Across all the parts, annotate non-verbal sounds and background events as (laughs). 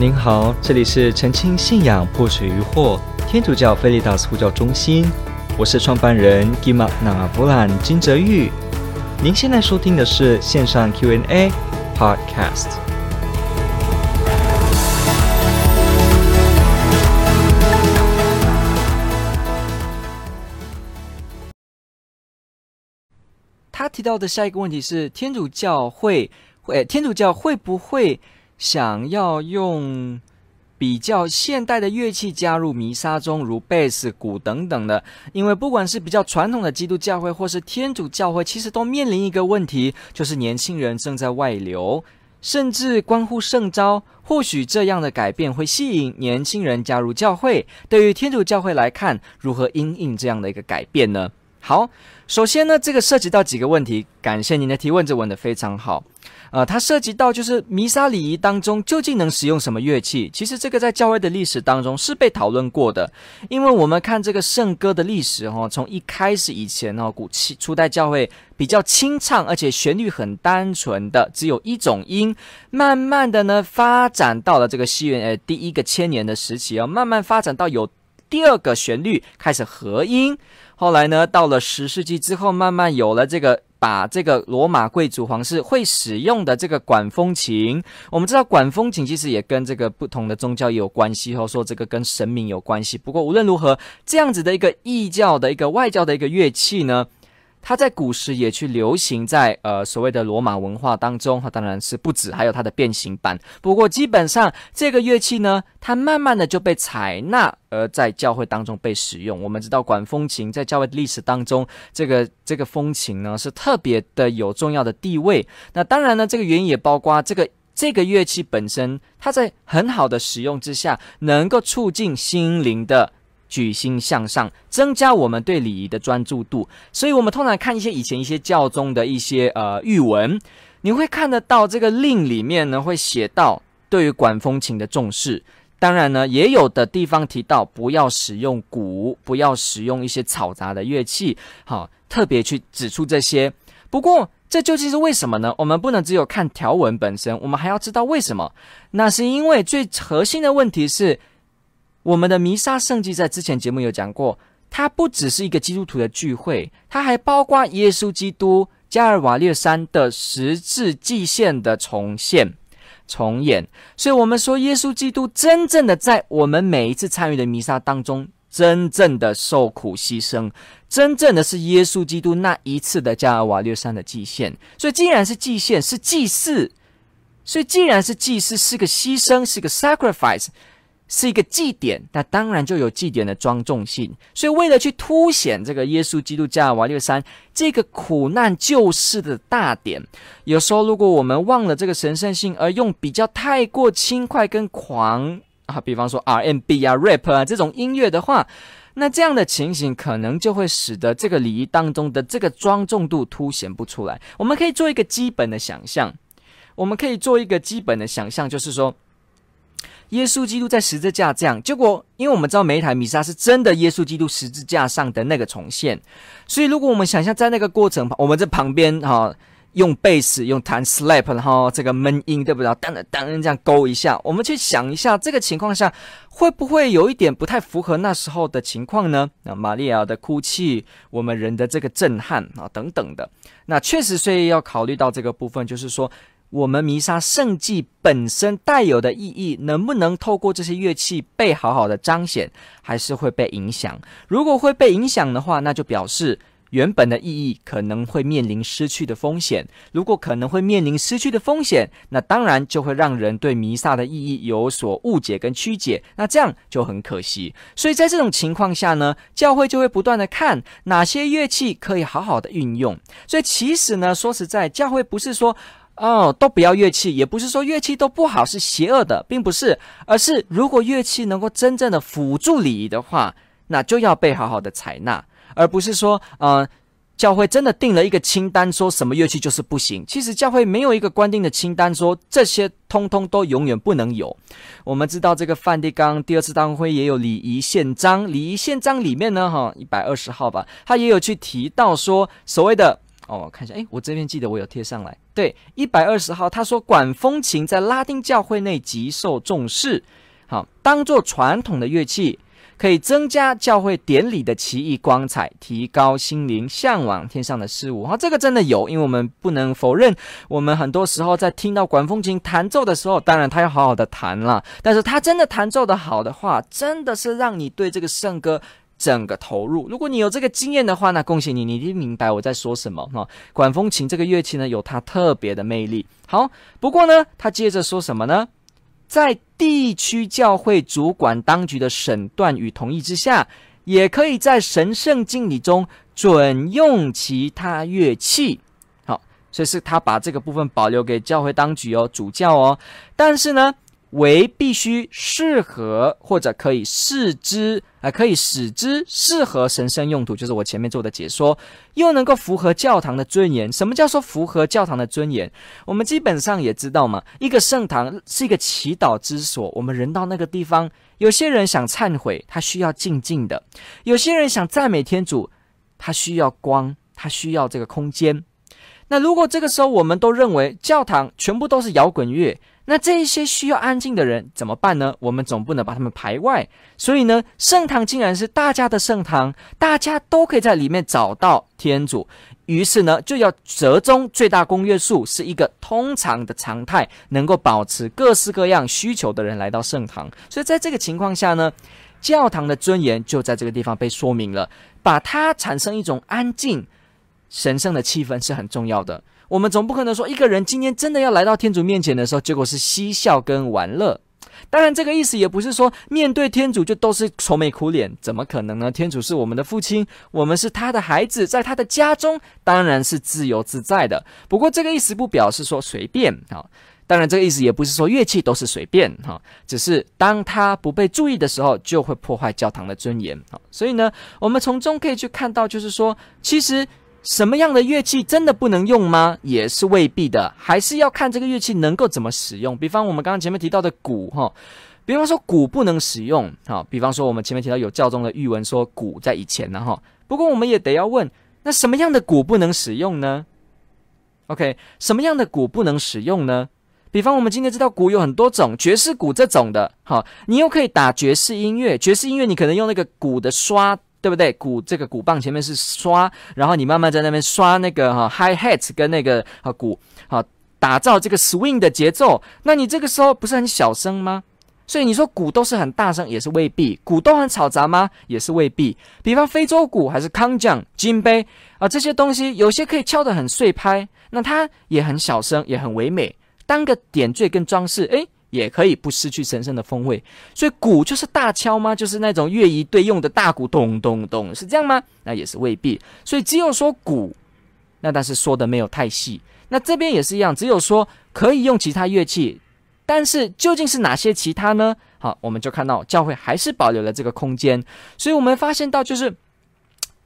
您好，这里是澄清信仰破除疑惑天主教菲利达斯呼叫中心，我是创办人吉玛纳布兰金泽玉。您现在收听的是线上 Q&A Podcast。他提到的下一个问题是：天主教会会天主教会不会？想要用比较现代的乐器加入弥撒中，如贝斯、鼓等等的，因为不管是比较传统的基督教会或是天主教会，其实都面临一个问题，就是年轻人正在外流，甚至关乎圣召。或许这样的改变会吸引年轻人加入教会。对于天主教会来看，如何因应这样的一个改变呢？好，首先呢，这个涉及到几个问题。感谢您的提问，这问得非常好。呃，它涉及到就是弥撒礼仪当中究竟能使用什么乐器？其实这个在教会的历史当中是被讨论过的，因为我们看这个圣歌的历史哈、从一开始以前哦，古期初代教会比较清唱，而且旋律很单纯的，只有一种音，慢慢的呢发展到了这个西元呃第一个千年的时期哦，慢慢发展到有第二个旋律开始合音，后来呢到了十世纪之后，慢慢有了这个。把这个罗马贵族皇室会使用的这个管风琴，我们知道管风琴其实也跟这个不同的宗教也有关系，或说这个跟神明有关系。不过无论如何，这样子的一个异教的一个外教的一个乐器呢，它在古时也去流行在呃所谓的罗马文化当中，它当然是不止，还有它的变形版。不过基本上这个乐器呢，它慢慢的就被采纳，而在教会当中被使用。我们知道管风琴在教会历史当中，这个这个风琴呢是特别的有重要的地位。那当然呢，这个原因也包括这个这个乐器本身，它在很好的使用之下，能够促进心灵的。举心向上，增加我们对礼仪的专注度。所以，我们通常看一些以前一些教宗的一些呃諭文，你会看得到这个令里面呢会写到对于管风琴的重视。当然呢，也有的地方提到不要使用鼓，不要使用一些嘈杂的乐器。好，特别去指出这些。不过，这究竟是为什么呢？我们不能只有看条文本身，我们还要知道为什么。那是因为最核心的问题是。我们的弥撒圣祭在之前节目有讲过，它不只是一个基督徒的聚会，它还包括耶稣基督加尔瓦略山的十字祭献的重现、重演。所以，我们说耶稣基督真正的在我们每一次参与的弥撒当中，真正的受苦牺牲，真正的是耶稣基督那一次的加尔瓦略山的祭献。所以，既然是祭献，是祭祀，所以既然是祭祀，是个牺牲，是个 sacrifice。是一个祭典，那当然就有祭典的庄重性。所以，为了去凸显这个耶稣基督加尔瓦略山这个苦难救世的大典，有时候如果我们忘了这个神圣性，而用比较太过轻快跟狂啊，比方说 R&B 啊、rap 啊这种音乐的话，那这样的情形可能就会使得这个礼仪当中的这个庄重度凸显不出来。我们可以做一个基本的想象，我们可以做一个基本的想象，就是说。耶稣基督在十字架这样，结果因为我们知道每一台弥撒是真的耶稣基督十字架上的那个重现，所以如果我们想象在那个过程，我们在旁边哈、用贝斯用弹 slap，然后这个闷音对不对？当当这样勾一下，我们去想一下这个情况下会不会有一点不太符合那时候的情况呢？那玛利亚的哭泣，我们人的这个震撼啊等等的，那确实所以要考虑到这个部分，就是说。我们弥撒圣祭本身带有的意义，能不能透过这些乐器被好好的彰显，还是会被影响？如果会被影响的话，那就表示原本的意义可能会面临失去的风险。如果可能会面临失去的风险，那当然就会让人对弥撒的意义有所误解跟曲解。那这样就很可惜。所以在这种情况下呢，教会就会不断的看哪些乐器可以好好的运用。所以其实呢，说实在，教会不是说。哦，都不要乐器，也不是说乐器都不好，是邪恶的，并不是，而是如果乐器能够真正的辅助礼仪的话，那就要被好好的采纳，而不是说，呃，教会真的定了一个清单，说什么乐器就是不行。其实教会没有一个官定的清单，说这些通通都永远不能有。我们知道这个梵蒂冈第二次大公会也有礼仪宪章，礼仪宪章里面呢，哈，一百二十号吧，他也有去提到说所谓的。哦，我看一下，诶，我这边记得我有贴上来。对，一百二十号，他说管风琴在拉丁教会内极受重视，好，当做传统的乐器。可以增加教会典礼的奇异光彩，提高心灵向往天上的事物。哈，这个真的有，因为我们不能否认，我们很多时候在听到管风琴弹奏的时候，当然他要好好的弹了，但是他真的弹奏的好的话，真的是让你对这个圣歌整个投入。如果你有这个经验的话，那恭喜你，你一定明白我在说什么。哈，管风琴这个乐器呢，有它特别的魅力。好，不过呢，他接着说什么呢？在地区教会主管当局的审断与同意之下，也可以在神圣敬礼中准用其他乐器。好，所以是他把这个部分保留给教会当局哦，主教哦。但是呢，为必须适合或者可以使之，啊，可以使之适合神圣用途，就是我前面做的解说，又能够符合教堂的尊严。什么叫做符合教堂的尊严？我们基本上也知道嘛，一个圣堂是一个祈祷之所。我们人到那个地方，有些人想忏悔，他需要静静的；有些人想赞美天主，他需要光，他需要这个空间。那如果这个时候我们都认为教堂全部都是摇滚乐，那这一些需要安静的人怎么办呢？我们总不能把他们排外。所以呢，圣堂竟然是大家的圣堂，大家都可以在里面找到天主。于是呢，就要折中最大公约数，是一个通常的常态，能够保持各式各样需求的人来到圣堂。所以在这个情况下呢，教堂的尊严就在这个地方被说明了，把它产生一种安静、神圣的气氛是很重要的。我们总不可能说一个人今天真的要来到天主面前的时候，结果是嬉笑跟玩乐。当然，这个意思也不是说面对天主就都是愁眉苦脸，怎么可能呢？天主是我们的父亲，我们是他的孩子，在他的家中当然是自由自在的。不过，这个意思不表示说随便啊。当然，这个意思也不是说乐器都是随便哈，只是当他不被注意的时候，就会破坏教堂的尊严。所以呢，我们从中可以去看到，就是说，其实。什么样的乐器真的不能用吗？也是未必的，还是要看这个乐器能够怎么使用。比方我们刚刚前面提到的鼓，哈，比方说鼓不能使用，哈，比方说我们前面提到有教宗的諭文说鼓在以前呢，哈。不过我们也得要问，那什么样的鼓不能使用呢？OK，什么样的鼓不能使用呢？比方我们今天知道鼓有很多种，爵士鼓这种的，哈，你又可以打爵士音乐，爵士音乐你可能用那个鼓的刷。对不对？鼓这个鼓棒前面是刷，然后你慢慢在那边刷那个哈 high hat 跟那个啊鼓，好打造这个 swing 的节奏。那你这个时候不是很小声吗？所以你说鼓都是很大声，也是未必；鼓都很嘈杂吗？也是未必。比方非洲鼓还是康将、金杯啊这些东西，有些可以敲得很碎拍，那它也很小声，也很唯美，当个点缀跟装饰，诶。也可以不失去神圣的风味，所以鼓就是大敲吗？就是那种乐仪队用的大鼓，咚咚咚，是这样吗？那也是未必。所以只有说鼓，那但是说的没有太细。那这边也是一样，只有说可以用其他乐器，但是究竟是哪些其他呢？好，我们就看到教会还是保留了这个空间。所以我们发现到，就是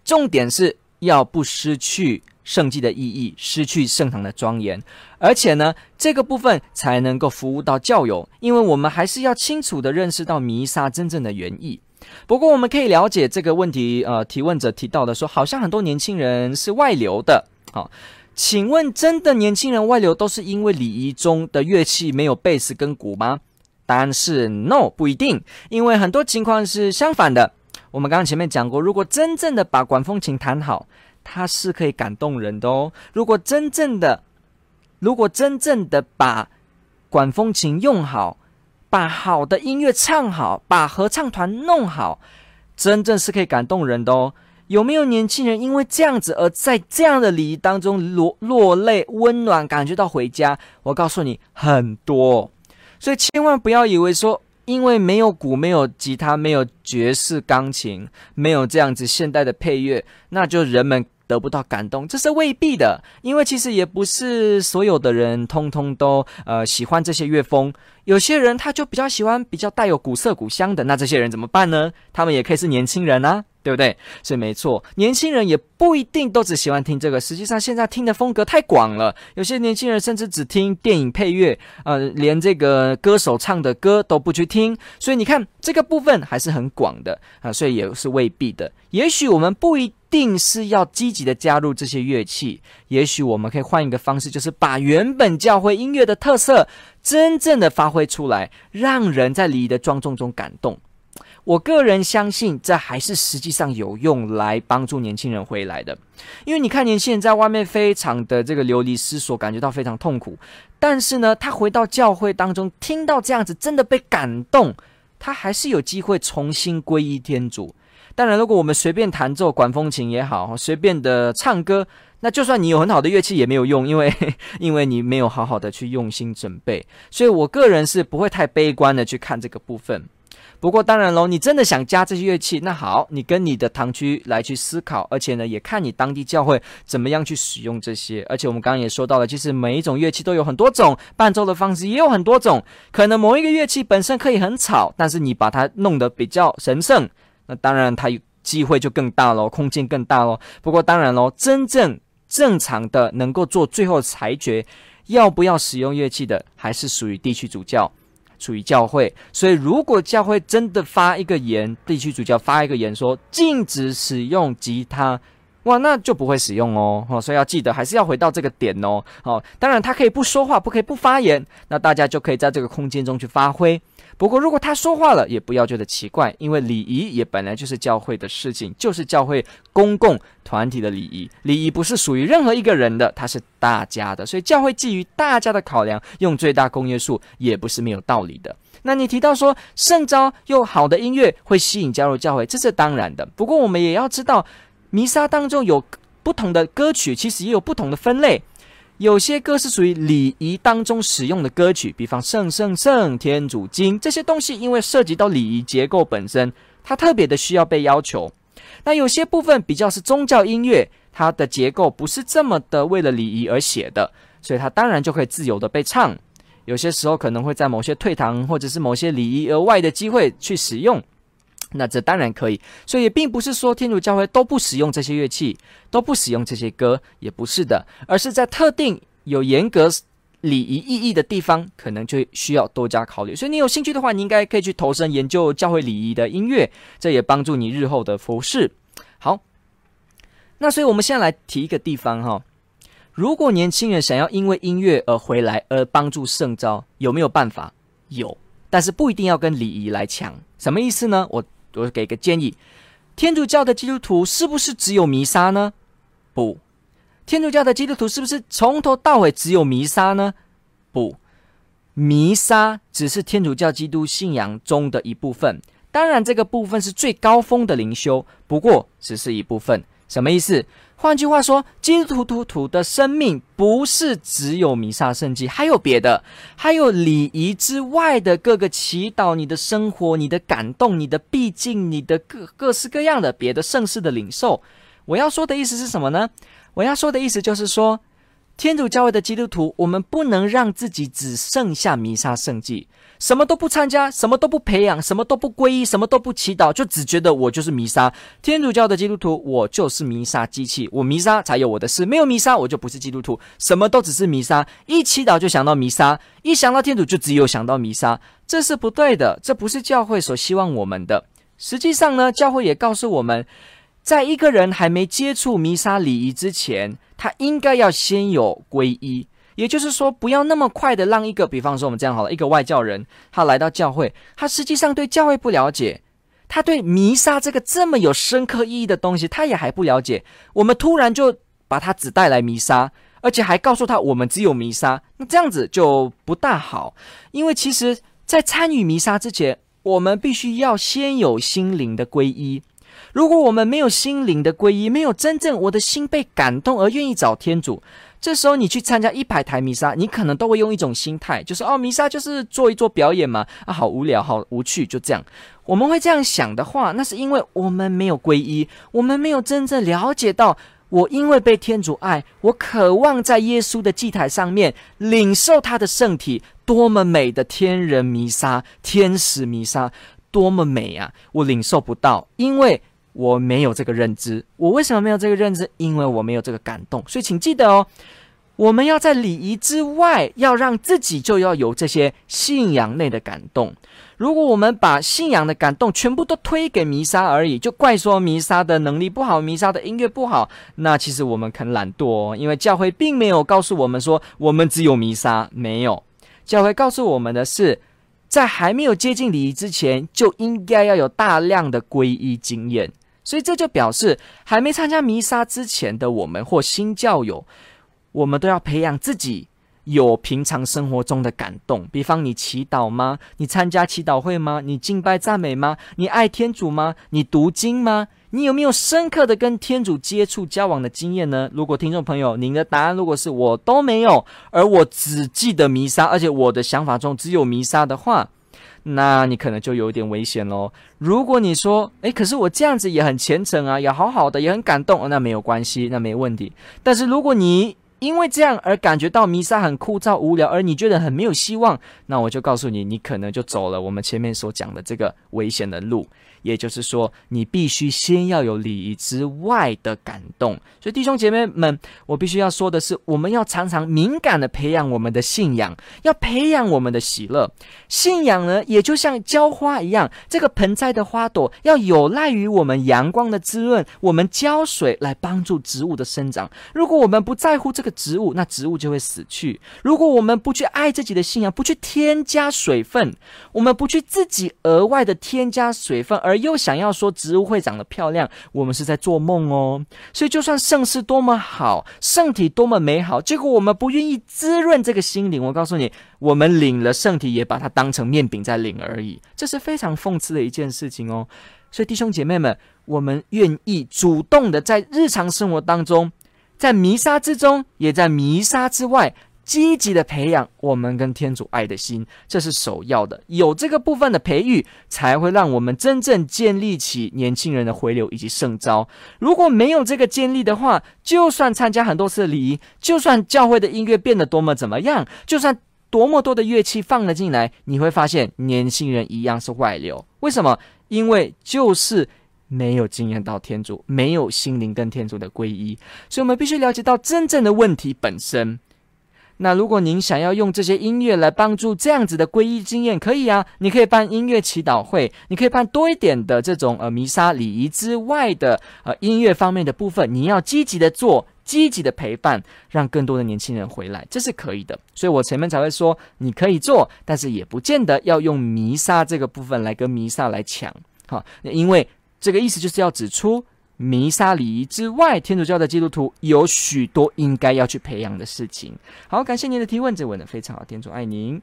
重点是要不失去。圣祭的意义，失去圣堂的庄严，而且呢，这个部分才能够服务到教友，因为我们还是要清楚地认识到弥撒真正的原意。不过，我们可以了解这个问题，呃，提问者提到的说，好像很多年轻人是外流的。好，请问，真的年轻人外流都是因为礼仪中的乐器没有贝斯跟鼓吗？答案是 no，不一定，因为很多情况是相反的。我们刚刚前面讲过，如果真正的把管风琴弹好。它是可以感动人的哦。如果真正的，如果真正的把管风琴用好，把好的音乐唱好，把合唱团弄好，真正是可以感动人的哦。有没有年轻人因为这样子而在这样的礼仪当中落落泪、温暖，感觉到回家？我告诉你，很多。所以千万不要以为说。因为没有鼓，没有吉他，没有爵士钢琴，没有这样子现代的配乐，那就人们得不到感动，这是未必的。因为其实也不是所有的人通通都呃喜欢这些乐风，有些人他就比较喜欢比较带有古色古香的，那这些人怎么办呢？他们也可以是年轻人啊。对不对？所以没错，年轻人也不一定都只喜欢听这个。实际上，现在听的风格太广了。有些年轻人甚至只听电影配乐，呃，连这个歌手唱的歌都不去听。所以你看，这个部分还是很广的啊，所以也是未必的。也许我们不一定是要积极的加入这些乐器。也许我们可以换一个方式，就是把原本教会音乐的特色真正的发挥出来，让人在礼仪的庄重中感动。我个人相信，这还是实际上有用来帮助年轻人回来的。因为你看，年轻人在外面非常的这个流离失所，感觉到非常痛苦。但是呢，他回到教会当中，听到这样子，真的被感动，他还是有机会重新皈依天主。当然，如果我们随便弹奏管风琴也好，随便的唱歌，那就算你有很好的乐器也没有用，因为 (laughs) 因为你没有好好的去用心准备。所以我个人是不会太悲观的去看这个部分。不过当然喽，你真的想加这些乐器，那好，你跟你的堂区来去思考，而且呢，也看你当地教会怎么样去使用这些。而且我们刚刚也说到了，其实每一种乐器都有很多种，伴奏的方式也有很多种。可能某一个乐器本身可以很吵，但是你把它弄得比较神圣，那当然它机会就更大喽，空间更大喽。不过当然喽，真正正常的能够做最后裁决，要不要使用乐器的，还是属于地区主教。属于教会，所以如果教会真的发一个言，地区主教发一个言说禁止使用吉他，哇，那就不会使用哦。哦，所以要记得还是要回到这个点哦。哦，当然他可以不说话，不可以不发言，那大家就可以在这个空间中去发挥。不过，如果他说话了，也不要觉得奇怪，因为礼仪也本来就是教会的事情，就是教会公共团体的礼仪。礼仪不是属于任何一个人的，它是大家的，所以教会基于大家的考量，用最大公约数也不是没有道理的。那你提到说圣召用好的音乐会吸引加入教会，这是当然的。不过我们也要知道，弥撒当中有不同的歌曲，其实也有不同的分类。有些歌是属于礼仪当中使用的歌曲，比方《圣圣圣天主经》这些东西，因为涉及到礼仪结构本身，它特别的需要被要求。那有些部分比较是宗教音乐，它的结构不是这么的为了礼仪而写的，所以它当然就可以自由的被唱。有些时候可能会在某些退堂或者是某些礼仪额外的机会去使用。那这当然可以，所以也并不是说天主教会都不使用这些乐器，都不使用这些歌，也不是的，而是在特定有严格礼仪意义的地方，可能就需要多加考虑。所以你有兴趣的话，你应该可以去投身研究教会礼仪的音乐，这也帮助你日后的服事。好，那所以我们现在来提一个地方哈，如果年轻人想要因为音乐而回来，而帮助圣召，有没有办法？有，但是不一定要跟礼仪来抢。什么意思呢？我。我给个建议，天主教的基督徒是不是只有弥撒呢？不，天主教的基督徒是不是从头到尾只有弥撒呢？不，弥撒只是天主教基督信仰中的一部分，当然这个部分是最高峰的灵修，不过只是一部分。什么意思？换句话说，基督徒徒的生命不是只有弥撒圣祭，还有别的，还有礼仪之外的各个祈祷、你的生活、你的感动、你的毕竟、你的各各式各样的别的圣事的领受。我要说的意思是什么呢？我要说的意思就是说，天主教会的基督徒，我们不能让自己只剩下弥撒圣祭。什么都不参加，什么都不培养，什么都不皈依，什么都不祈祷，就只觉得我就是弥撒。天主教的基督徒，我就是弥撒机器，我弥撒才有我的事，没有弥撒我就不是基督徒。什么都只是弥撒，一祈祷就想到弥撒，一想到天主就只有想到弥撒，这是不对的，这不是教会所希望我们的。实际上呢，教会也告诉我们，在一个人还没接触弥撒礼仪之前，他应该要先有皈依。也就是说，不要那么快的让一个，比方说我们这样好了，一个外教人，他来到教会，他实际上对教会不了解，他对弥撒这个这么有深刻意义的东西，他也还不了解。我们突然就把他只带来弥撒，而且还告诉他我们只有弥撒，那这样子就不大好。因为其实，在参与弥撒之前，我们必须要先有心灵的皈依。如果我们没有心灵的皈依，没有真正我的心被感动而愿意找天主。这时候你去参加一百台弥撒，你可能都会用一种心态，就是哦，弥撒就是做一做表演嘛，啊，好无聊，好无趣，就这样。我们会这样想的话，那是因为我们没有皈依，我们没有真正了解到，我因为被天主爱，我渴望在耶稣的祭台上面领受他的圣体，多么美的天人弥撒，天使弥撒，多么美啊！我领受不到，因为。我没有这个认知，我为什么没有这个认知？因为我没有这个感动。所以请记得哦，我们要在礼仪之外，要让自己就要有这些信仰内的感动。如果我们把信仰的感动全部都推给弥撒而已，就怪说弥撒的能力不好，弥撒的音乐不好，那其实我们很懒惰哦，因为教会并没有告诉我们说我们只有弥撒，没有。教会告诉我们的是，在还没有接近礼仪之前，就应该要有大量的皈依经验。所以这就表示，还没参加弥撒之前的我们或新教友。我们都要培养自己有平常生活中的感动，比方你祈祷吗？你参加祈祷会吗？你敬拜赞美吗？你爱天主吗？你读经吗？你有没有深刻的跟天主接触交往的经验呢？如果听众朋友您的答案如果是我都没有，而我只记得弥撒，而且我的想法中只有弥撒的话，那你可能就有点危险喽。如果你说，诶，可是我这样子也很虔诚啊，也好好的，也很感动，那没有关系，那没问题。但是如果你因为这样而感觉到弥撒很枯燥无聊，而你觉得很没有希望，那我就告诉你，你可能就走了我们前面所讲的这个危险的路。也就是说，你必须先要有礼仪之外的感动。所以弟兄姐妹们，我必须要说的是，我们要常常敏感地培养我们的信仰，要培养我们的喜乐。信仰呢，也就像浇花一样，这个盆栽的花朵要有赖于我们阳光的滋润，我们浇水来帮助植物的生长。如果我们不在乎这个植物，那植物就会死去。如果我们不去爱自己的信仰，不去添加水分，我们不去自己额外的添加水分，而又想要说植物会长得漂亮，我们是在做梦哦。所以，就算圣事多么好，圣体多么美好，结果我们不愿意滋润这个心灵，我告诉你，我们领了圣体，也把它当成面饼在领而已，这是非常讽刺的一件事情哦。所以，弟兄姐妹们，我们愿意主动的在日常生活当中，在弥撒之中，也在弥撒之外。积极的培养我们跟天主爱的心，这是首要的。有这个部分的培育，才会让我们真正建立起年轻人的回流以及圣招。如果没有这个建立的话，就算参加很多次礼仪，就算教会的音乐变得多么怎么样，就算多么多的乐器放了进来，你会发现年轻人一样是外流。为什么？因为就是没有经验到天主，没有心灵跟天主的皈依。所以我们必须了解到真正的问题本身。那如果您想要用这些音乐来帮助这样子的皈依经验，可以啊，你可以办音乐祈祷会，你可以办多一点的这种呃弥撒礼仪之外的呃音乐方面的部分，你要积极的做，积极的陪伴，让更多的年轻人回来，这是可以的。所以我前面才会说你可以做，但是也不见得要用弥撒这个部分来跟弥撒来抢，好，因为这个意思就是要指出。弥撒礼仪之外，天主教的基督徒有许多应该要去培养的事情。好，感谢您的提问，这问的非常好，天主爱您。